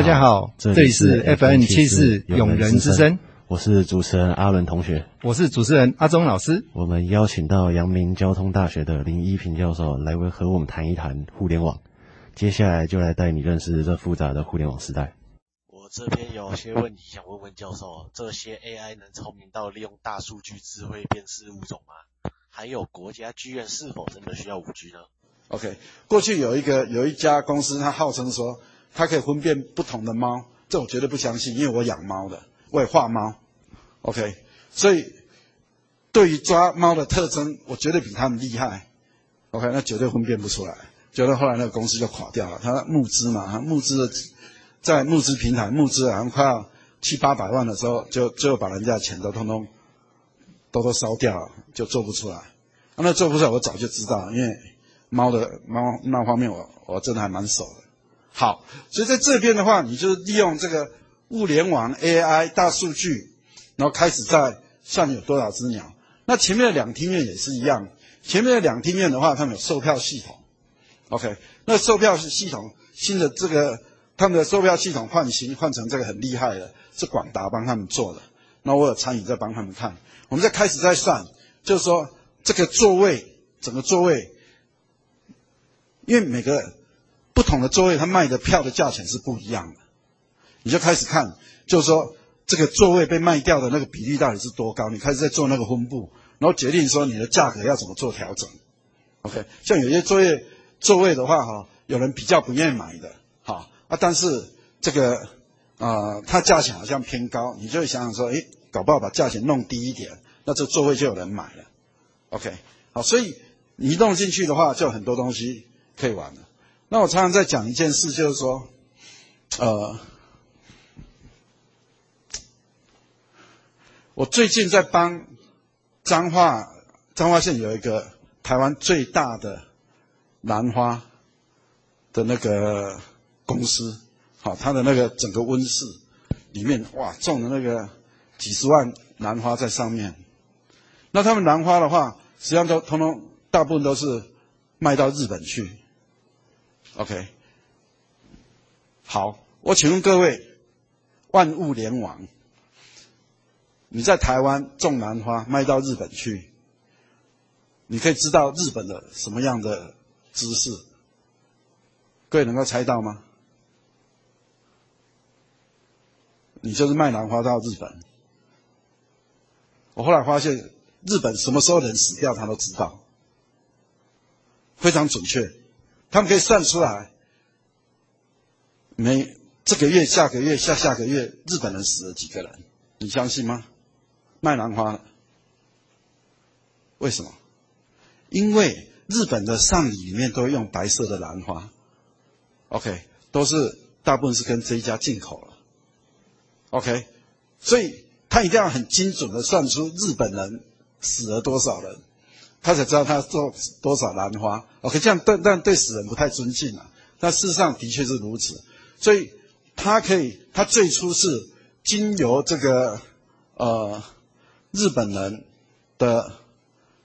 大家好，这里是 FN 七四永人之声，我是主持人阿伦同学，我是主持人阿忠老师。我们邀请到阳明交通大学的林一平教授来为和我们谈一谈互联网。接下来就来带你认识这复杂的互联网时代。我这边有些问题想问问教授：这些 AI 能聪明到利用大数据智慧辨识物种吗？还有国家剧院是否真的需要五 G 呢？OK，过去有一个有一家公司，它号称说。它可以分辨不同的猫，这我绝对不相信，因为我养猫的，我也画猫，OK，所以对于抓猫的特征，我绝对比他们厉害，OK，那绝对分辨不出来。觉得后来那个公司就垮掉了，他募资嘛，他募资的在募资平台募资，好像快要七八百万的时候，就最后把人家的钱都通通都都烧掉了，就做不出来。那做不出来，我早就知道，因为猫的猫那方面，我我真的还蛮熟的。好，所以在这边的话，你就利用这个物联网、AI、大数据，然后开始在算有多少只鸟。那前面的两厅院也是一样，前面的两厅院的话，他们有售票系统，OK？那售票系统新的这个他们的售票系统换新换成这个很厉害的，是广达帮他们做的。那我有参与在帮他们看，我们在开始在算，就是说这个座位整个座位，因为每个。不同的座位，它卖的票的价钱是不一样的，你就开始看，就是说这个座位被卖掉的那个比例到底是多高？你开始在做那个分布，然后决定说你的价格要怎么做调整。OK，像有些座位座位的话，哈，有人比较不愿意买的，哈啊，但是这个啊，它价钱好像偏高，你就会想想说，诶，搞不好把价钱弄低一点，那这座位就有人买了。OK，好，所以你弄进去的话，就很多东西可以玩了。那我常常在讲一件事，就是说，呃，我最近在帮彰化彰化县有一个台湾最大的兰花的那个公司，好，它的那个整个温室里面，哇，种的那个几十万兰花在上面。那他们兰花的话，实际上都通通大部分都是卖到日本去。OK，好，我请问各位，万物联网，你在台湾种兰花卖到日本去，你可以知道日本的什么样的知识？各位能够猜到吗？你就是卖兰花到日本。我后来发现，日本什么时候人死掉，他都知道，非常准确。他们可以算出来，每这个月、下个月、下下个月，日本人死了几个人？你相信吗？卖兰花，为什么？因为日本的丧礼里面都用白色的兰花，OK，都是大部分是跟这一家进口了，OK，所以他一定要很精准的算出日本人死了多少人。他才知道他做多少兰花，OK，这样但但对死人不太尊敬啊。但事实上的确是如此，所以他可以，他最初是经由这个呃日本人的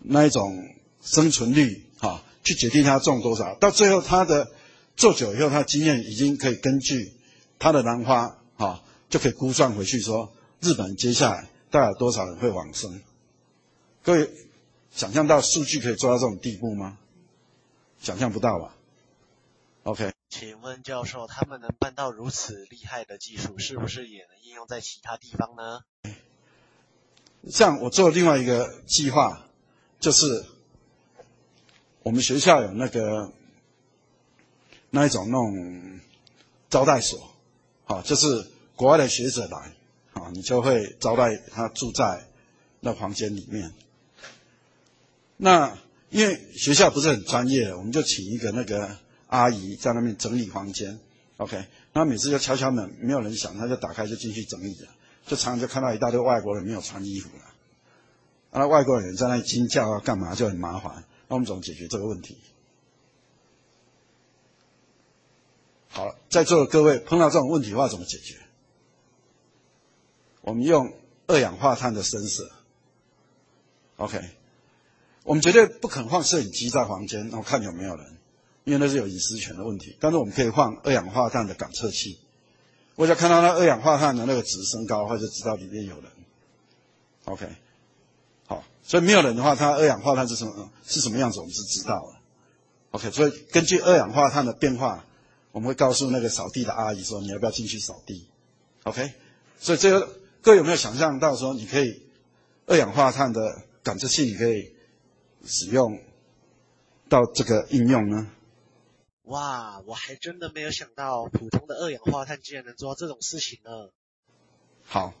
那一种生存率哈，去决定他种多少。到最后他的做久以后，他经验已经可以根据他的兰花哈，就可以估算回去说日本接下来大概有多少人会往生。各位。想象到数据可以做到这种地步吗？想象不到吧？OK，请问教授，他们能办到如此厉害的技术，是不是也能应用在其他地方呢？像我做另外一个计划，就是我们学校有那个那一种那种招待所，啊，就是国外的学者来，啊，你就会招待他住在那房间里面。那因为学校不是很专业，我们就请一个那个阿姨在那边整理房间，OK。那每次就敲敲门，没有人响，他就打开就进去整理了，就常常就看到一大堆外国人没有穿衣服了，那外国人在那里惊叫啊干嘛就很麻烦，那我们怎么解决这个问题？好了，在座的各位碰到这种问题的话怎么解决？我们用二氧化碳的声色，OK。我们绝对不肯放摄影机在房间，然后看有没有人，因为那是有隐私权的问题。但是我们可以放二氧化碳的感测器，我只要看到那二氧化碳的那个值升高的话，就知道里面有人。OK，好，所以没有人的话，它二氧化碳是什么是什么样子，我们是知道的。OK，所以根据二氧化碳的变化，我们会告诉那个扫地的阿姨说，你要不要进去扫地？OK，所以这个各位有没有想象到说，你可以二氧化碳的感测器，你可以使用到这个应用呢？哇，我还真的没有想到，普通的二氧化碳竟然能做到这种事情呢。好，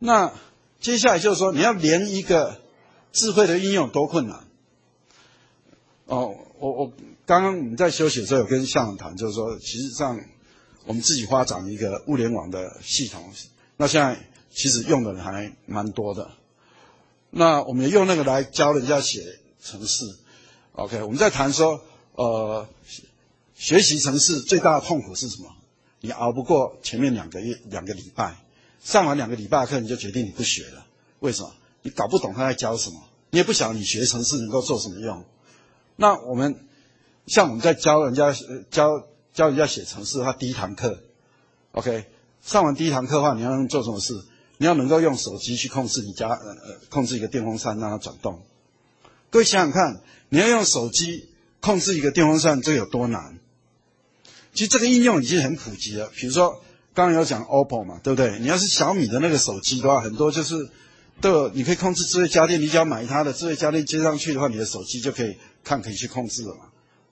那接下来就是说，你要连一个智慧的应用多困难？哦，我我刚刚我们在休息的时候有跟校长谈，就是说，其实上我们自己发展一个物联网的系统，那现在其实用的人还蛮多的。那我们也用那个来教人家写城市。OK，我们在谈说，呃。学习城市最大的痛苦是什么？你熬不过前面两个月、两个礼拜，上完两个礼拜课，你就决定你不学了。为什么？你搞不懂他在教什么，你也不晓得你学城市能够做什么用。那我们像我们在教人家教教人家写城市的话，第一堂课，OK，上完第一堂课的话，你要做什么事？你要能够用手机去控制你家呃控制一个电风扇让它转动。各位想想看，你要用手机控制一个电风扇，这有多难？其实这个应用已经很普及了。比如说，刚刚有讲 OPPO 嘛，对不对？你要是小米的那个手机的话，很多就是都有，你可以控制智慧家电。你只要买它的智慧家电接上去的话，你的手机就可以看，可以去控制了嘛，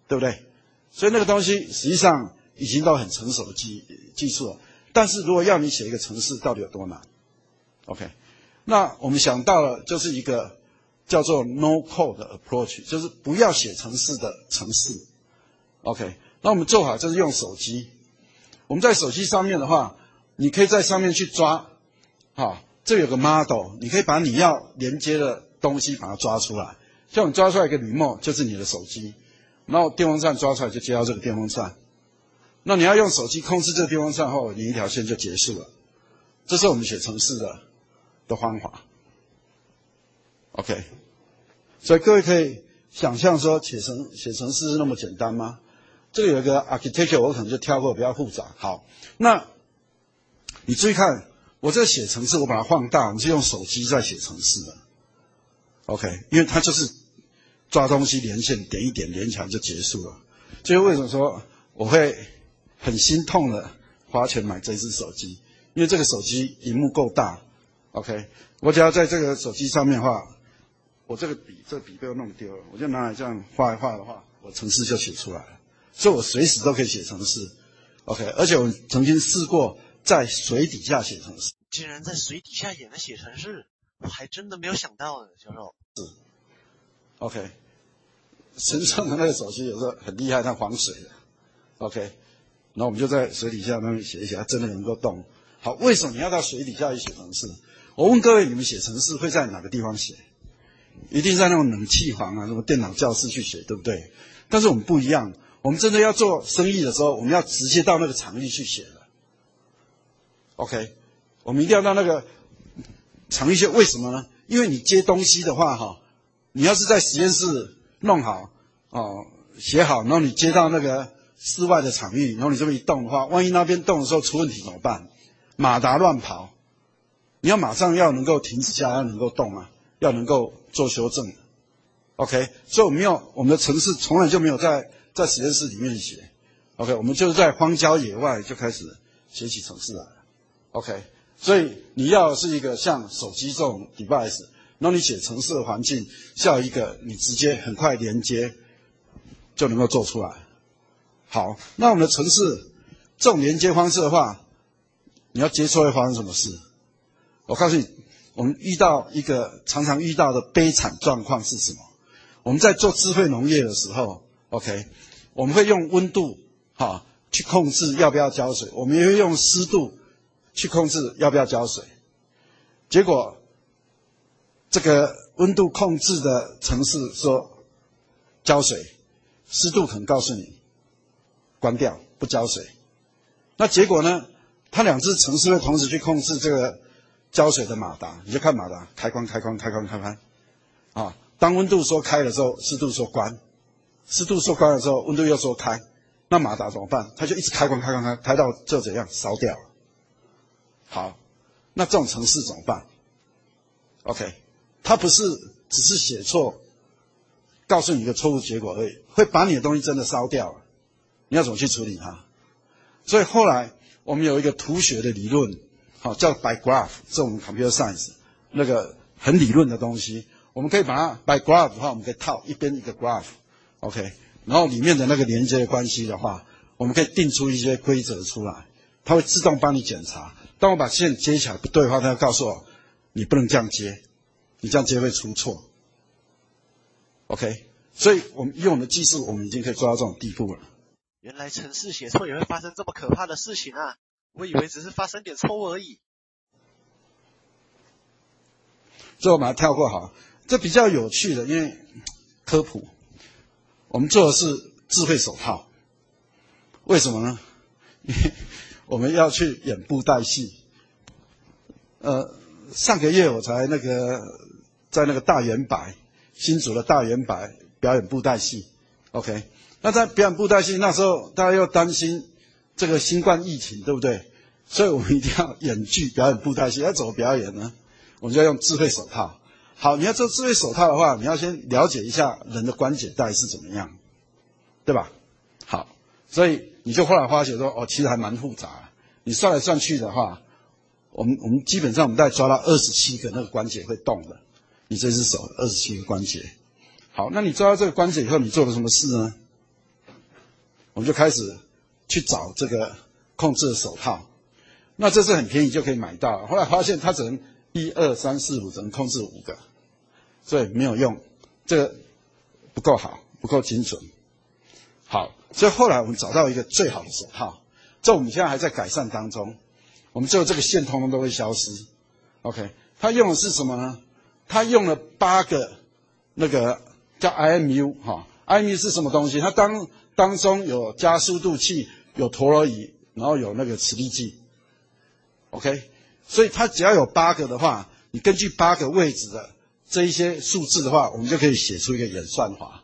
对不对？所以那个东西实际上已经到很成熟的技技术了。但是如果要你写一个程式，到底有多难？OK，那我们想到了就是一个叫做 No Code Approach，就是不要写程式的程式。OK。那我们做好就是用手机，我们在手机上面的话，你可以在上面去抓，好，这有个 model，你可以把你要连接的东西把它抓出来，像你抓出来一个铝墨就是你的手机，然后电风扇抓出来就接到这个电风扇，那你要用手机控制这个电风扇后，你一条线就结束了，这是我们写程式的的方法。，OK，所以各位可以想象说写成写程式是那么简单吗？这个有一个 architecture，我可能就跳过，比较复杂。好，那你注意看，我这写程式，我把它放大，我们是用手机在写程式的。OK，因为它就是抓东西连线，点一点连起来就结束了。所以为什么说我会很心痛的花钱买这只手机？因为这个手机荧幕够大。OK，我只要在这个手机上面画，我这个笔，这笔被我弄丢了，我就拿来这样画一画的话，我程式就写出来了。所以我随时都可以写程式，OK，而且我曾经试过在水底下写程式。竟然在水底下也能写程式，我还真的没有想到呢，教授。是，OK，神圣的那个手机有时候很厉害，它防水的，OK，然后我们就在水底下那边写一写，它真的能够动。好，为什么你要到水底下去写程式？我问各位，你们写程式会在哪个地方写？一定在那种冷气房啊，什么电脑教室去写，对不对？但是我们不一样。我们真的要做生意的时候，我们要直接到那个场域去写的。OK，我们一定要到那个场域去。为什么呢？因为你接东西的话，哈，你要是在实验室弄好，哦，写好，然后你接到那个室外的场域，然后你这么一动的话，万一那边动的时候出问题怎么办？马达乱跑，你要马上要能够停止下，要能够动啊，要能够做修正。OK，所以我们要我们的城市从来就没有在。在实验室里面写，OK，我们就是在荒郊野外就开始写起城市来了，OK，所以你要是一个像手机这种 device，那你写城市的环境下一个你直接很快连接就能够做出来。好，那我们的城市这种连接方式的话，你要接错会发生什么事？我告诉你，我们遇到一个常常遇到的悲惨状况是什么？我们在做智慧农业的时候。OK，我们会用温度哈去控制要不要浇水，我们也会用湿度去控制要不要浇水。结果这个温度控制的城市说浇水，湿度可能告诉你关掉不浇水。那结果呢？它两只城市会同时去控制这个浇水的马达，你就看马达开关开关开关开关啊。当温度说开的时候，湿度说关。湿度说关的时候，温度又说开，那马达怎么办？它就一直开关开关开，开到就怎样烧掉了。好，那这种程式怎么办？OK，它不是只是写错，告诉你一个错误结果而已，会把你的东西真的烧掉了。你要怎么去处理它？所以后来我们有一个图学的理论，好叫 by graph，这种 computer science 那个很理论的东西，我们可以把它 by graph 的话，我们可以套一边一个 graph，OK，然后里面的那个连接的关系的话，我们可以定出一些规则出来，它会自动帮你检查。当我把线接起来不对的话，它要告诉我你不能这样接，你这样接会出错。OK，所以我们用我们的技术，我们已经可以做到这种地步了。原来城市写错也会发生这么可怕的事情啊！我以为只是发生点错误而已。最后把它跳过好，这比较有趣的，因为科普，我们做的是智慧手套。为什么呢？因为我们要去演布袋戏。呃，上个月我才那个在那个大圆白新竹的大圆白表演布袋戏，OK。那在表演布袋戏那时候，大家又担心这个新冠疫情，对不对？所以我们一定要演剧表演布袋戏，要怎么表演呢？我们就要用智慧手套。好，你要做智慧手套的话，你要先了解一下人的关节到底是怎么样，对吧？好，所以你就后来发觉说，哦，其实还蛮复杂。你算来算去的话，我们我们基本上我们大概抓到二十七个那个关节会动的，你这只手二十七个关节。好，那你抓到这个关节以后，你做了什么事呢？我们就开始去找这个控制的手套，那这是很便宜就可以买到。后来发现它只能一二三四五，只能控制五个，所以没有用，这个不够好，不够精准。好，所以后来我们找到一个最好的手套，这我们现在还在改善当中。我们最后这个线通通都会消失。OK，它用的是什么呢？它用了八个那个叫 IMU 哈，IMU 是什么东西？它当当中有加速度器，有陀螺仪，然后有那个磁力计，OK，所以它只要有八个的话，你根据八个位置的这一些数字的话，我们就可以写出一个演算法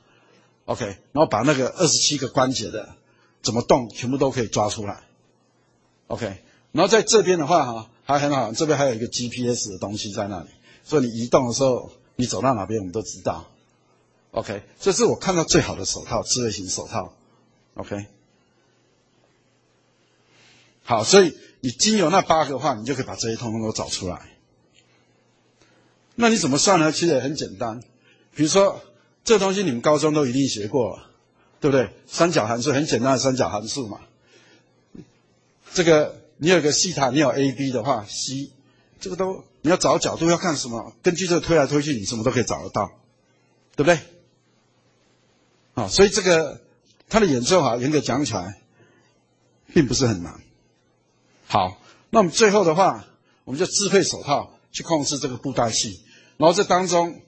，OK，然后把那个二十七个关节的怎么动，全部都可以抓出来，OK，然后在这边的话哈还很好，这边还有一个 GPS 的东西在那里，所以你移动的时候，你走到哪边我们都知道，OK，这是我看到最好的手套，智慧型手套。OK，好，所以你经由那八个的话，你就可以把这些通通都找出来。那你怎么算呢？其实也很简单，比如说这东西你们高中都一定学过了，对不对？三角函数很简单的三角函数嘛。这个你有个西塔，你有 AB 的话，C 这个都你要找角度要看什么？根据这个推来推去，你什么都可以找得到，对不对？好，所以这个。它的演奏法严格讲起来，并不是很难。好，那我们最后的话，我们就智慧手套去控制这个布袋戏，然后这当中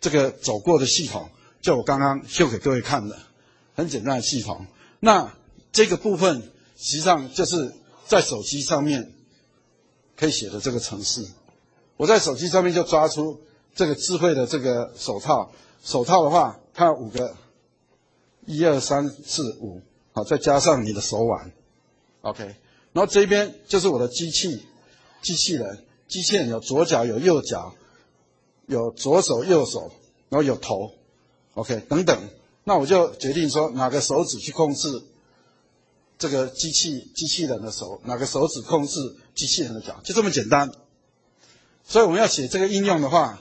这个走过的系统，就我刚刚秀给各位看的，很简单的系统。那这个部分实际上就是在手机上面可以写的这个程式。我在手机上面就抓出这个智慧的这个手套，手套的话，它有五个。一二三四五，好，再加上你的手腕，OK，然后这边就是我的机器，机器人，机器人有左脚有右脚，有左手右手，然后有头，OK，等等，那我就决定说哪个手指去控制这个机器机器人的手，哪个手指控制机器人的脚，就这么简单。所以我们要写这个应用的话，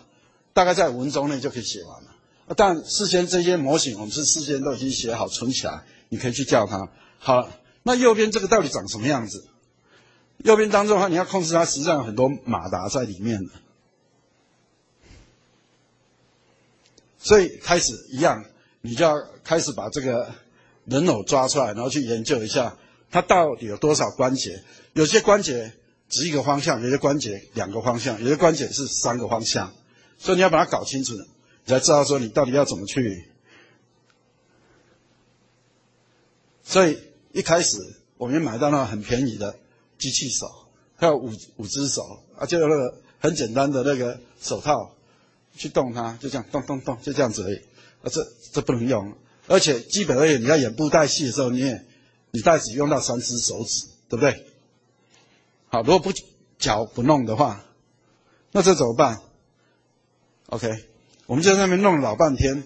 大概在五分钟内就可以写完了。但事先这些模型，我们是事先都已经写好存起来，你可以去叫它。好，那右边这个到底长什么样子？右边当中的话，你要控制它，实际上有很多马达在里面的。所以开始一样，你就要开始把这个人偶抓出来，然后去研究一下它到底有多少关节。有些关节只一个方向，有些关节两个方向，有些关节是三个方向，所以你要把它搞清楚。你才知道说你到底要怎么去。所以一开始我们买到那很便宜的机器手，还有五五只手，啊，就那个很简单的那个手套，去动它，就这样动动动，就这样子而已。啊，这这不能用，而且基本而言，你要演布袋戏的时候，你也你大概只用到三只手指，对不对？好，如果不脚不弄的话，那这怎么办？OK，我们就在那边弄了老半天，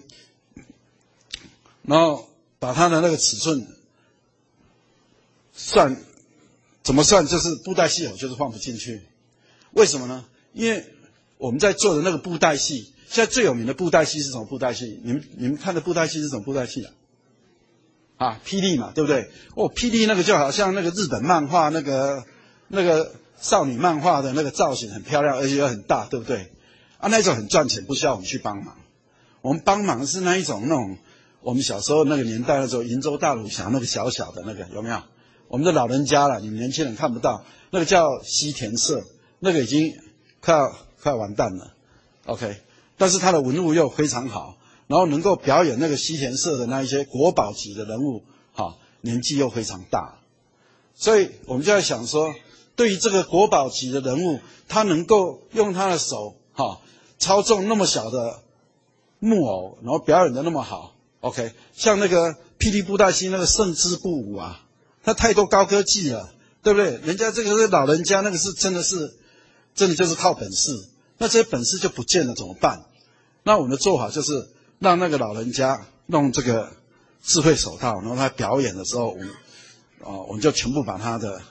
然后把它的那个尺寸算怎么算，就是布袋戏偶就是放不进去。为什么呢？因为我们在做的那个布袋戏，现在最有名的布袋戏是什么布袋戏？你们你们看的布袋戏是什么布袋戏啊？啊，霹雳嘛，对不对？哦，霹雳那个就好像那个日本漫画那个那个少女漫画的那个造型很漂亮，而且又很大，对不对？啊，那种很赚钱，不需要我们去帮忙。我们帮忙是那一种那种我们小时候那个年代的时候，银州大鲁侠那个小小的那个有没有？我们的老人家了，你们年轻人看不到，那个叫西田社，那个已经快要快完蛋了。OK，但是他的文物又非常好。然后能够表演那个西田社的那一些国宝级的人物，哈，年纪又非常大，所以我们就在想说，对于这个国宝级的人物，他能够用他的手，哈，操纵那么小的木偶，然后表演的那么好，OK，像那个霹雳布袋戏那个圣之布武啊，他太多高科技了，对不对？人家这个是老人家，那个是真的是，真的就是靠本事，那这些本事就不见了怎么办？那我们的做法就是。让那个老人家弄这个智慧手套，然后他表演的时候，我们啊，我们就全部把他的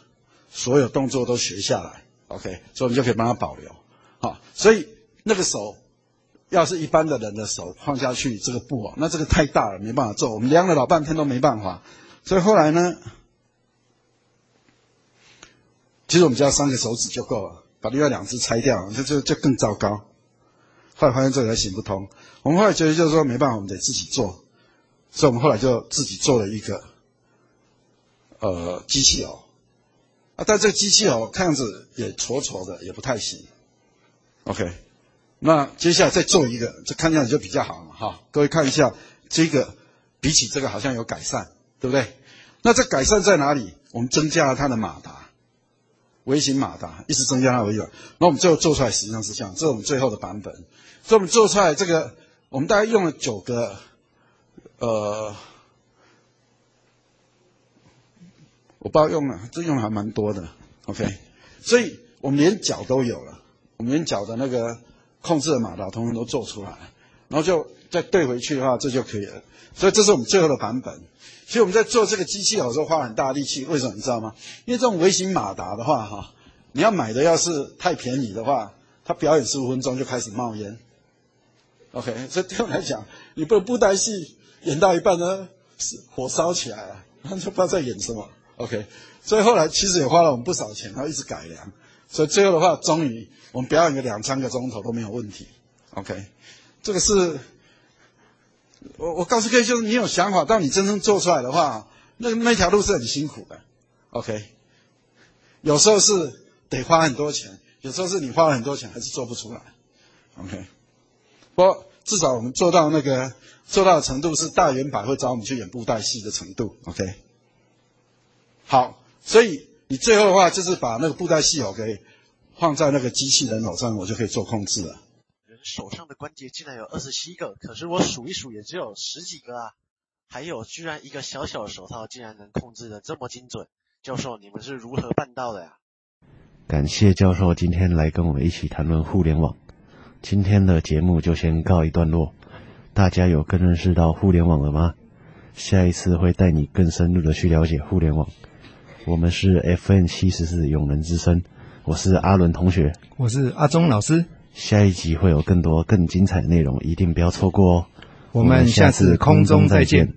所有动作都学下来，OK，所以我们就可以帮他保留。好，所以那个手要是一般的人的手放下去，这个布啊，那这个太大了，没办法做。我们量了老半天都没办法，所以后来呢，其实我们只要三个手指就够了，把另外两只拆掉，就就就更糟糕。后来发现这个还行不通，我们后来觉得就是说没办法，我们得自己做，所以我们后来就自己做了一个，呃，机器哦，啊，但这个机器哦看样子也矬矬的，也不太行。OK，那接下来再做一个，这看样子就比较好嘛，哈，各位看一下这个，比起这个好像有改善，对不对？那这改善在哪里？我们增加了它的马达。微型马达一直增加它为有，那我们最后做出来实际上是这样，这是我们最后的版本。所以我们做出来这个，我们大概用了九个，呃，我不知道用了，这用的还蛮多的。OK，所以我们连脚都有了，我们连脚的那个控制的马达通通都做出来，然后就再对回去的话，这就可以了。所以这是我们最后的版本。其实我们在做这个机器的时候花很大力气，为什么你知道吗？因为这种微型马达的话，哈，你要买的要是太便宜的话，它表演十五分钟就开始冒烟。OK，所以对我来讲，你不能布袋戏演到一半呢，是火烧起来了，那就不知道在演什么。OK，所以后来其实也花了我们不少钱，然后一直改良，所以最后的话，终于我们表演个两三个钟头都没有问题。OK，这个是。我我告诉各位，就是你有想法，当你真正做出来的话，那那条路是很辛苦的，OK。有时候是得花很多钱，有时候是你花了很多钱还是做不出来，OK。不过至少我们做到那个做到的程度是大圆百会找我们去演布袋戏的程度，OK。好，所以你最后的话就是把那个布袋戏偶给放在那个机器人偶上，我就可以做控制了。手上的关节竟然有二十七个，可是我数一数也只有十几个啊！还有，居然一个小小的手套竟然能控制的这么精准，教授，你们是如何办到的呀？感谢教授今天来跟我们一起谈论互联网。今天的节目就先告一段落，大家有更认识到互联网了吗？下一次会带你更深入的去了解互联网。我们是 FN 七十四永能之声，我是阿伦同学，我是阿忠老师。下一集会有更多更精彩的内容一定不要错过哦。我们下次空中再见。